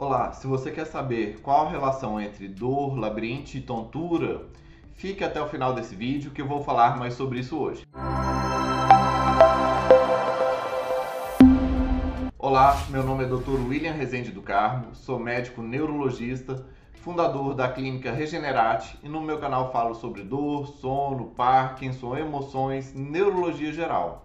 Olá, se você quer saber qual a relação entre dor, labirinte e tontura, fique até o final desse vídeo que eu vou falar mais sobre isso hoje. Olá, meu nome é Dr. William Rezende do Carmo, sou médico neurologista, fundador da clínica Regenerate e no meu canal falo sobre dor, sono, Parkinson, emoções, neurologia geral.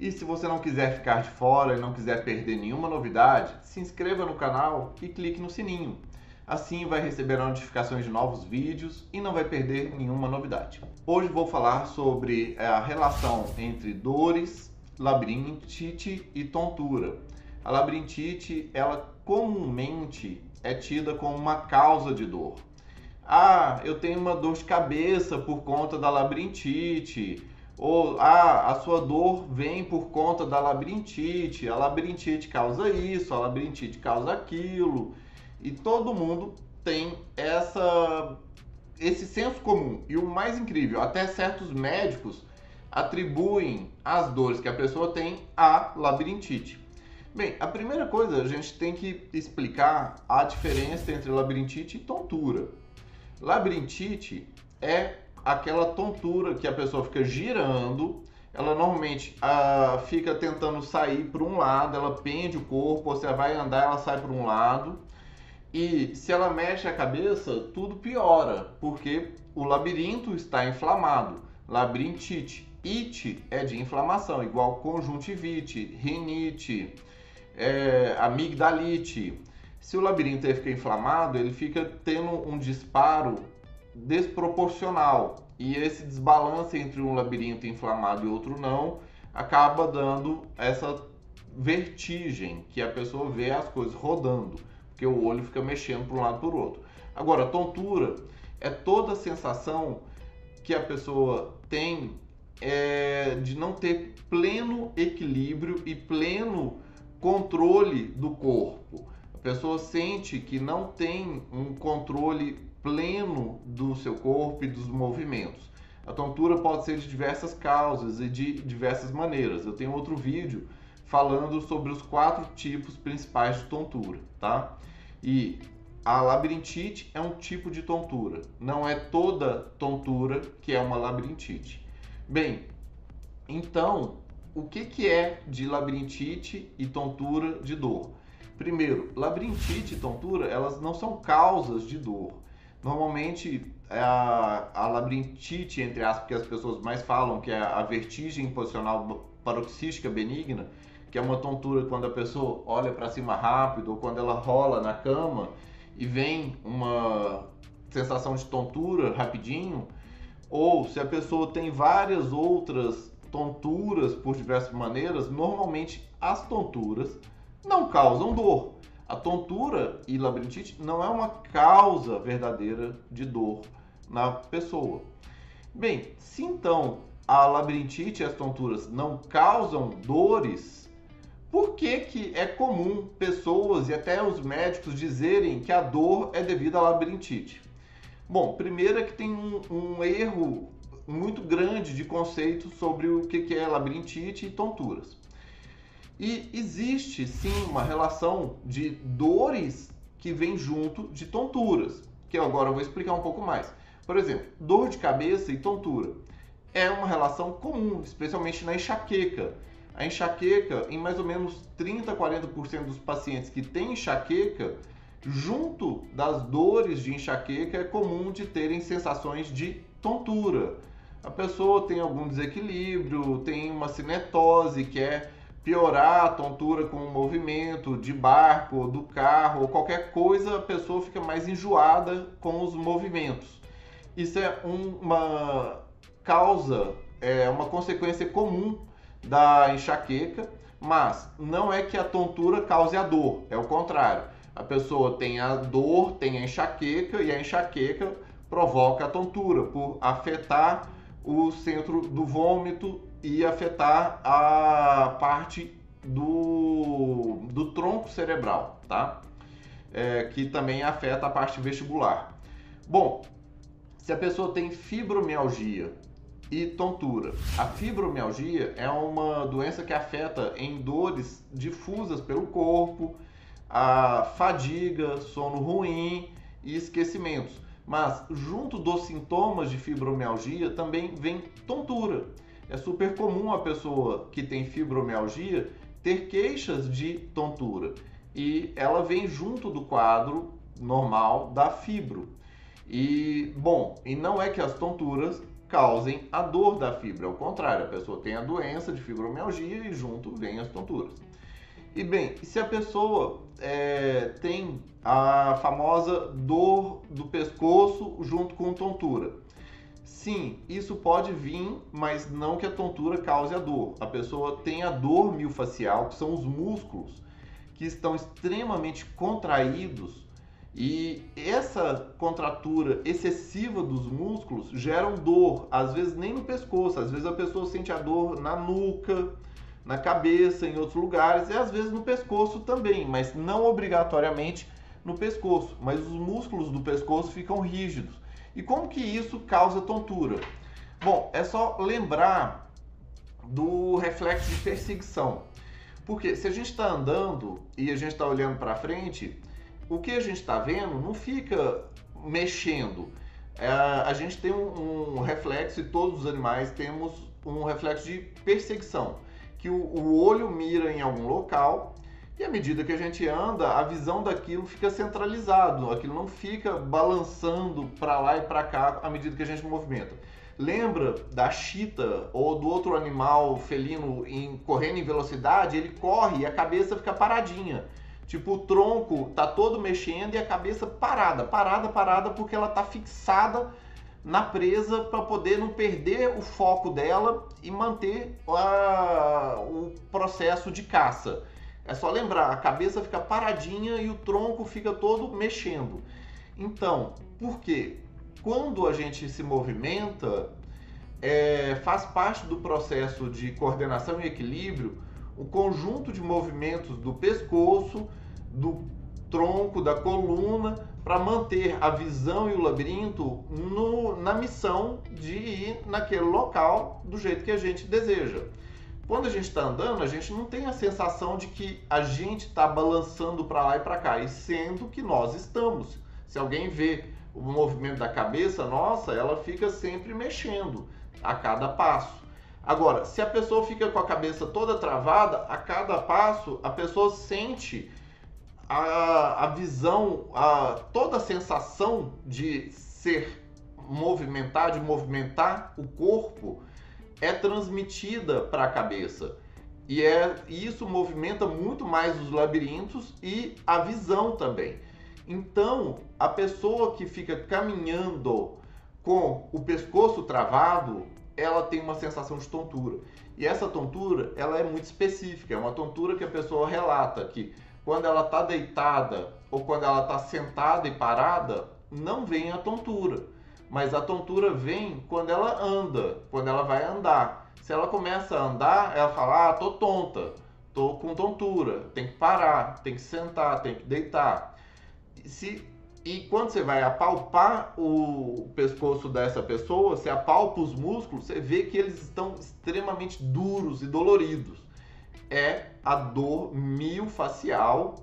E se você não quiser ficar de fora e não quiser perder nenhuma novidade, se inscreva no canal e clique no sininho. Assim vai receber notificações de novos vídeos e não vai perder nenhuma novidade. Hoje vou falar sobre é, a relação entre dores, labirintite e tontura. A labirintite, ela comumente é tida como uma causa de dor. Ah, eu tenho uma dor de cabeça por conta da labirintite. Ou ah, a sua dor vem por conta da labirintite. A labirintite causa isso, a labirintite causa aquilo. E todo mundo tem essa esse senso comum. E o mais incrível, até certos médicos atribuem as dores que a pessoa tem à labirintite. Bem, a primeira coisa a gente tem que explicar a diferença entre labirintite e tontura. Labirintite é aquela tontura que a pessoa fica girando, ela normalmente ah, fica tentando sair para um lado, ela pende o corpo, você vai andar, ela sai para um lado. E se ela mexe a cabeça, tudo piora, porque o labirinto está inflamado. Labirintite. It é de inflamação, igual conjuntivite, rinite, é, amigdalite. Se o labirinto fica inflamado, ele fica tendo um disparo desproporcional. E esse desbalance entre um labirinto inflamado e outro não acaba dando essa vertigem que a pessoa vê as coisas rodando, porque o olho fica mexendo para um lado para o outro. Agora, tontura é toda a sensação que a pessoa tem é, de não ter pleno equilíbrio e pleno controle do corpo. A pessoa sente que não tem um controle pleno do seu corpo e dos movimentos. A tontura pode ser de diversas causas e de diversas maneiras. Eu tenho outro vídeo falando sobre os quatro tipos principais de tontura, tá? E a labirintite é um tipo de tontura, não é toda tontura que é uma labirintite. Bem, então o que, que é de labirintite e tontura de dor? Primeiro, labirintite e tontura, elas não são causas de dor. Normalmente, a, a labirintite, entre aspas, que as pessoas mais falam, que é a vertigem posicional paroxística benigna, que é uma tontura quando a pessoa olha para cima rápido ou quando ela rola na cama e vem uma sensação de tontura rapidinho, ou se a pessoa tem várias outras tonturas por diversas maneiras, normalmente as tonturas não causam dor. A tontura e labirintite não é uma causa verdadeira de dor na pessoa. Bem, se então a labirintite e as tonturas não causam dores, por que, que é comum pessoas e até os médicos dizerem que a dor é devido à labirintite? Bom, primeiro é que tem um, um erro muito grande de conceitos sobre o que é labirintite e tonturas. E existe sim uma relação de dores que vem junto de tonturas, que agora eu vou explicar um pouco mais. Por exemplo, dor de cabeça e tontura é uma relação comum, especialmente na enxaqueca. A enxaqueca, em mais ou menos 30 a 40% dos pacientes que têm enxaqueca, junto das dores de enxaqueca, é comum de terem sensações de tontura a pessoa tem algum desequilíbrio, tem uma cinetose, quer piorar a tontura com o movimento de barco, do carro ou qualquer coisa, a pessoa fica mais enjoada com os movimentos. Isso é uma causa, é uma consequência comum da enxaqueca, mas não é que a tontura cause a dor, é o contrário. A pessoa tem a dor, tem a enxaqueca e a enxaqueca provoca a tontura por afetar o centro do vômito e afetar a parte do, do tronco cerebral, tá? É, que também afeta a parte vestibular. Bom, se a pessoa tem fibromialgia e tontura, a fibromialgia é uma doença que afeta em dores difusas pelo corpo, a fadiga, sono ruim e esquecimentos. Mas junto dos sintomas de fibromialgia também vem tontura. É super comum a pessoa que tem fibromialgia ter queixas de tontura e ela vem junto do quadro normal da fibro. E bom, e não é que as tonturas causem a dor da fibra, ao contrário, a pessoa tem a doença de fibromialgia e junto vem as tonturas. E bem, se a pessoa é, tem a famosa dor do pescoço junto com tontura, sim, isso pode vir, mas não que a tontura cause a dor. A pessoa tem a dor miofascial, que são os músculos que estão extremamente contraídos e essa contratura excessiva dos músculos geram dor, às vezes nem no pescoço, às vezes a pessoa sente a dor na nuca, na cabeça, em outros lugares, e às vezes no pescoço também, mas não obrigatoriamente no pescoço, mas os músculos do pescoço ficam rígidos. E como que isso causa tontura? Bom, é só lembrar do reflexo de perseguição. Porque se a gente está andando e a gente está olhando para frente, o que a gente está vendo não fica mexendo. É, a gente tem um, um, reflexo, e todos os animais temos um reflexo de perseguição, que o, o olho mira em algum local e à medida que a gente anda, a visão daquilo fica centralizado, aquilo não fica balançando para lá e para cá à medida que a gente movimenta. Lembra da chita ou do outro animal felino em correndo em velocidade? Ele corre e a cabeça fica paradinha. Tipo, o tronco tá todo mexendo e a cabeça parada, parada, parada, porque ela tá fixada na presa para poder não perder o foco dela e manter a, o processo de caça. É só lembrar, a cabeça fica paradinha e o tronco fica todo mexendo. Então, por quê? Quando a gente se movimenta, é, faz parte do processo de coordenação e equilíbrio o conjunto de movimentos do pescoço, do tronco, da coluna, para manter a visão e o labirinto no, na missão de ir naquele local do jeito que a gente deseja. Quando a gente está andando, a gente não tem a sensação de que a gente está balançando para lá e para cá, e sendo que nós estamos. Se alguém vê o movimento da cabeça nossa, ela fica sempre mexendo a cada passo. Agora, se a pessoa fica com a cabeça toda travada, a cada passo a pessoa sente a, a visão, a, toda a sensação de ser movimentar, de movimentar o corpo, é transmitida para a cabeça. E é, isso movimenta muito mais os labirintos e a visão também. Então, a pessoa que fica caminhando com o pescoço travado, ela tem uma sensação de tontura. E essa tontura, ela é muito específica, é uma tontura que a pessoa relata que quando ela está deitada ou quando ela está sentada e parada, não vem a tontura. Mas a tontura vem quando ela anda, quando ela vai andar. Se ela começa a andar, ela fala: "Ah, tô tonta, tô com tontura, tem que parar, tem que sentar, tem que deitar". Se e quando você vai apalpar o pescoço dessa pessoa, você apalpa os músculos, você vê que eles estão extremamente duros e doloridos. É a dor miofascial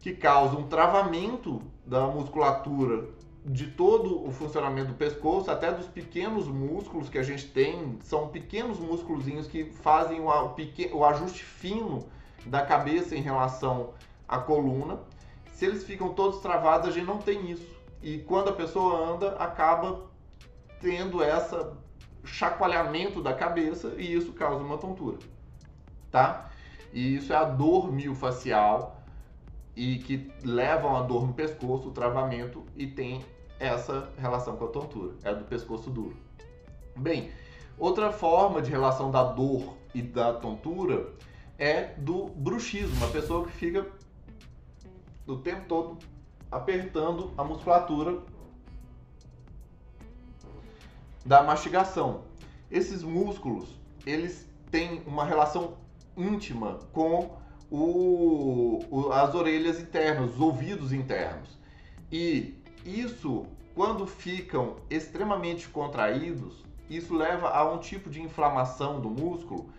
que causa um travamento da musculatura de todo o funcionamento do pescoço, até dos pequenos músculos que a gente tem, são pequenos músculozinhos que fazem o, ajuste fino da cabeça em relação à coluna se eles ficam todos travados, a gente não tem isso. E quando a pessoa anda, acaba tendo essa chacoalhamento da cabeça e isso causa uma tontura, tá? E isso é a dor miofascial e que levam a dor no pescoço, o travamento e tem essa relação com a tontura, é do pescoço duro. Bem, outra forma de relação da dor e da tontura é do bruxismo, a pessoa que fica do tempo todo apertando a musculatura da mastigação. Esses músculos, eles têm uma relação íntima com o, o, as orelhas internas, os ouvidos internos. E isso, quando ficam extremamente contraídos, isso leva a um tipo de inflamação do músculo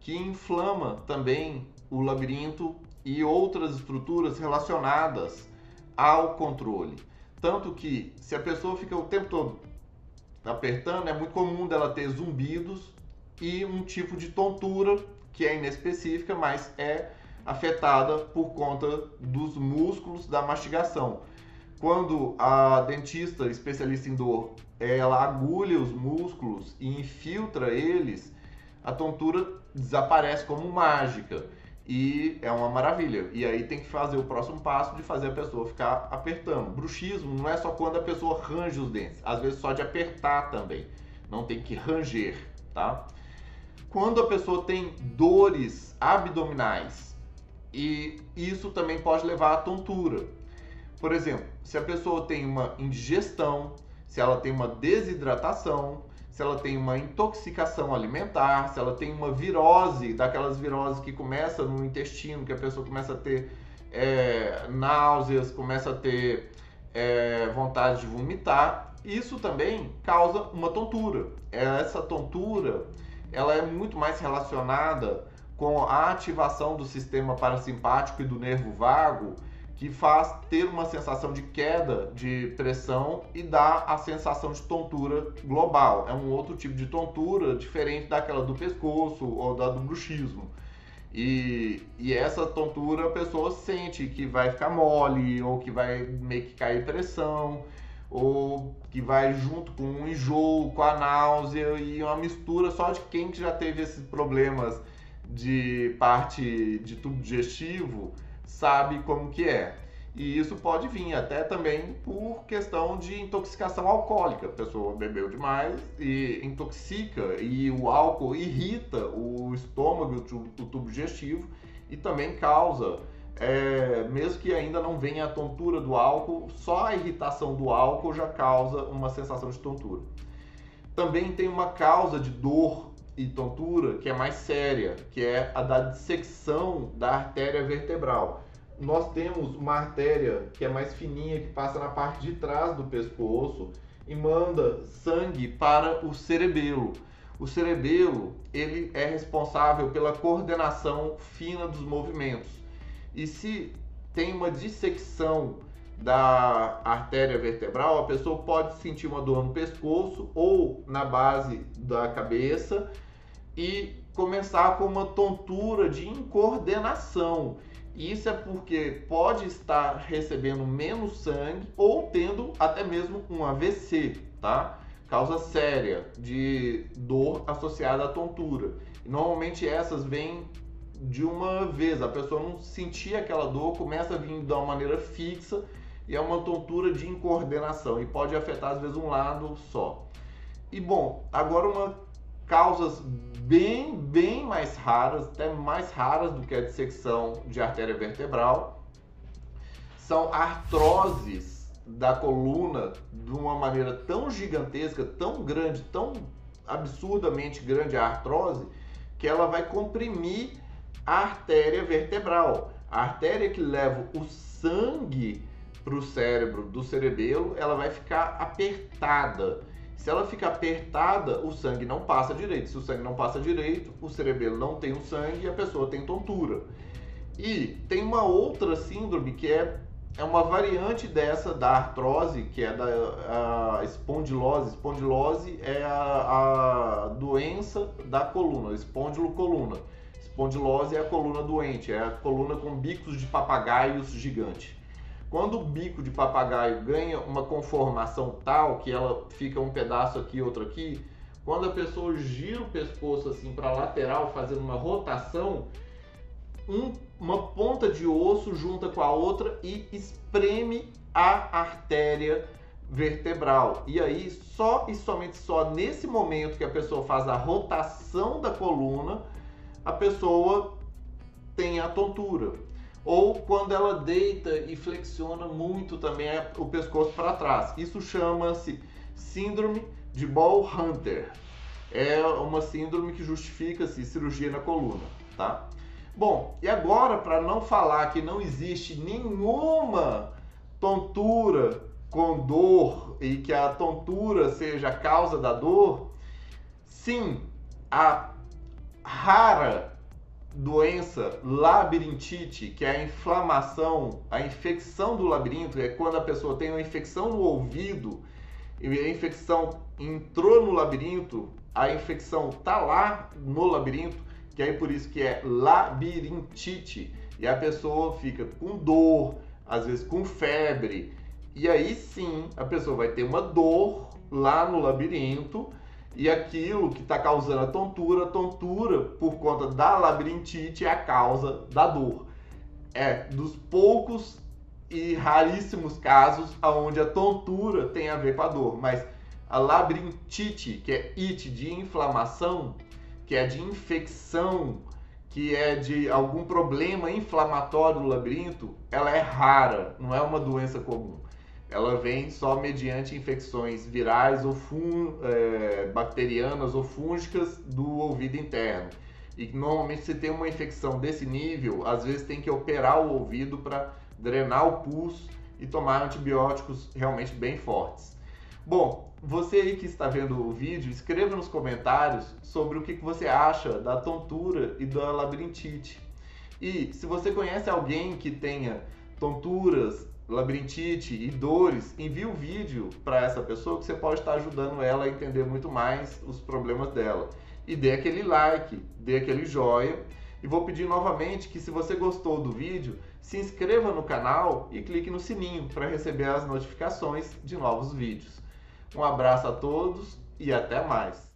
que inflama também o labirinto e outras estruturas relacionadas ao controle. Tanto que se a pessoa fica o tempo todo apertando, é muito comum dela ter zumbidos e um tipo de tontura que é inespecífica, mas é afetada por conta dos músculos da mastigação. Quando a dentista especialista em dor, ela agulha os músculos e infiltra eles, a tontura desaparece como mágica e é uma maravilha. E aí tem que fazer o próximo passo de fazer a pessoa ficar apertando. Bruxismo não é só quando a pessoa range os dentes, às vezes só de apertar também. Não tem que ranger, tá? Quando a pessoa tem dores abdominais, e isso também pode levar à tontura. Por exemplo, se a pessoa tem uma indigestão, se ela tem uma desidratação, se ela tem uma intoxicação alimentar, se ela tem uma virose, daquelas viroses que começa no intestino, que a pessoa começa a ter é, náuseas, começa a ter é, vontade de vomitar, isso também causa uma tontura. Essa tontura ela é muito mais relacionada com a ativação do sistema parasimpático e do nervo vago que faz ter uma sensação de queda de pressão e dá a sensação de tontura global. É um outro tipo de tontura diferente daquela do pescoço ou da do bruxismo. E, e essa tontura a pessoa sente que vai ficar mole ou que vai meio que cair pressão ou que vai junto com um enjoo, com a náusea e uma mistura só de quem que já teve esses problemas de parte de tubo digestivo sabe como que é. E isso pode vir até também por questão de intoxicação alcoólica. A pessoa bebeu demais e intoxica, e o álcool irrita o estômago, o tubo, digestivo, e também causa, é, mesmo que ainda não venha a tontura do álcool, só a irritação do álcool já causa uma sensação de tontura. Também tem uma causa de dor e tontura que é mais séria, que é a da dissecção da artéria vertebral nós temos uma artéria que é mais fininha, que passa na parte de trás do pescoço e manda sangue para o cerebelo. O cerebelo ele é responsável pela coordenação fina dos movimentos. E se tem uma dissecção da artéria vertebral, a pessoa pode sentir uma dor no pescoço ou na base da cabeça e começar com uma tontura de incoordenação. Isso é porque pode estar recebendo menos sangue ou tendo até mesmo um AVC, tá? Causa séria de dor associada à tontura. Normalmente essas vêm de uma vez, a pessoa não sentia aquela dor, começa a vir de uma maneira fixa e é uma tontura de incoordenação e pode afetar às vezes um lado só. E bom, agora uma causas bem, bem mais raras, até mais raras do que a dissecção de artéria vertebral, são artroses da coluna de uma maneira tão gigantesca, tão grande, tão absurdamente grande a artrose, que ela vai comprimir a artéria vertebral. A artéria que leva o sangue para o cérebro do cerebelo, ela vai ficar apertada se ela fica apertada, o sangue não passa direito. Se o sangue não passa direito, o cerebelo não tem o sangue e a pessoa tem tontura. E tem uma outra síndrome que é, é uma variante dessa da artrose, que é da espondilose. Espondilose é a, a doença da coluna, espondilo coluna. Espondilose é a coluna doente, é a coluna com bicos de papagaios gigante. Quando o bico de papagaio ganha uma conformação tal que ela fica um pedaço aqui, outro aqui, quando a pessoa gira o pescoço assim para lateral, fazendo uma rotação, um, uma ponta de osso junta com a outra e espreme a artéria vertebral. E aí, só e somente só nesse momento que a pessoa faz a rotação da coluna, a pessoa tem a tontura ou quando ela deita e flexiona muito também o pescoço para trás. Isso chama-se síndrome de Ball Hunter. É uma síndrome que justifica-se cirurgia na coluna, tá? Bom, e agora para não falar que não existe nenhuma tontura com dor e que a tontura seja a causa da dor, sim, a rara doença labirintite, que é a inflamação, a infecção do labirinto, é quando a pessoa tem uma infecção no ouvido e a infecção entrou no labirinto, a infecção tá lá no labirinto, que aí por isso que é labirintite, e a pessoa fica com dor, às vezes com febre, e aí sim a pessoa vai ter uma dor lá no labirinto e aquilo que está causando a tontura, a tontura por conta da labirintite é a causa da dor. É dos poucos e raríssimos casos onde a tontura tem a ver com a dor, mas a labirintite, que é it de inflamação, que é de infecção, que é de algum problema inflamatório do labirinto, ela é rara, não é uma doença comum ela vem só mediante infecções virais ou fun, é, bacterianas ou fúngicas do ouvido interno. E normalmente se tem uma infecção desse nível, às vezes tem que operar o ouvido para drenar o pulso e tomar antibióticos realmente bem fortes. Bom, você aí que está vendo o vídeo, escreva nos comentários sobre o que você acha da tontura e da labirintite. E se você conhece alguém que tenha tonturas, labirintite e dores, envie o um vídeo para essa pessoa que você pode estar ajudando ela a entender muito mais os problemas dela. E dê aquele like, dê aquele joia. E vou pedir novamente que se você gostou do vídeo, se inscreva no canal e clique no sininho para receber as notificações de novos vídeos. Um abraço a todos e até mais!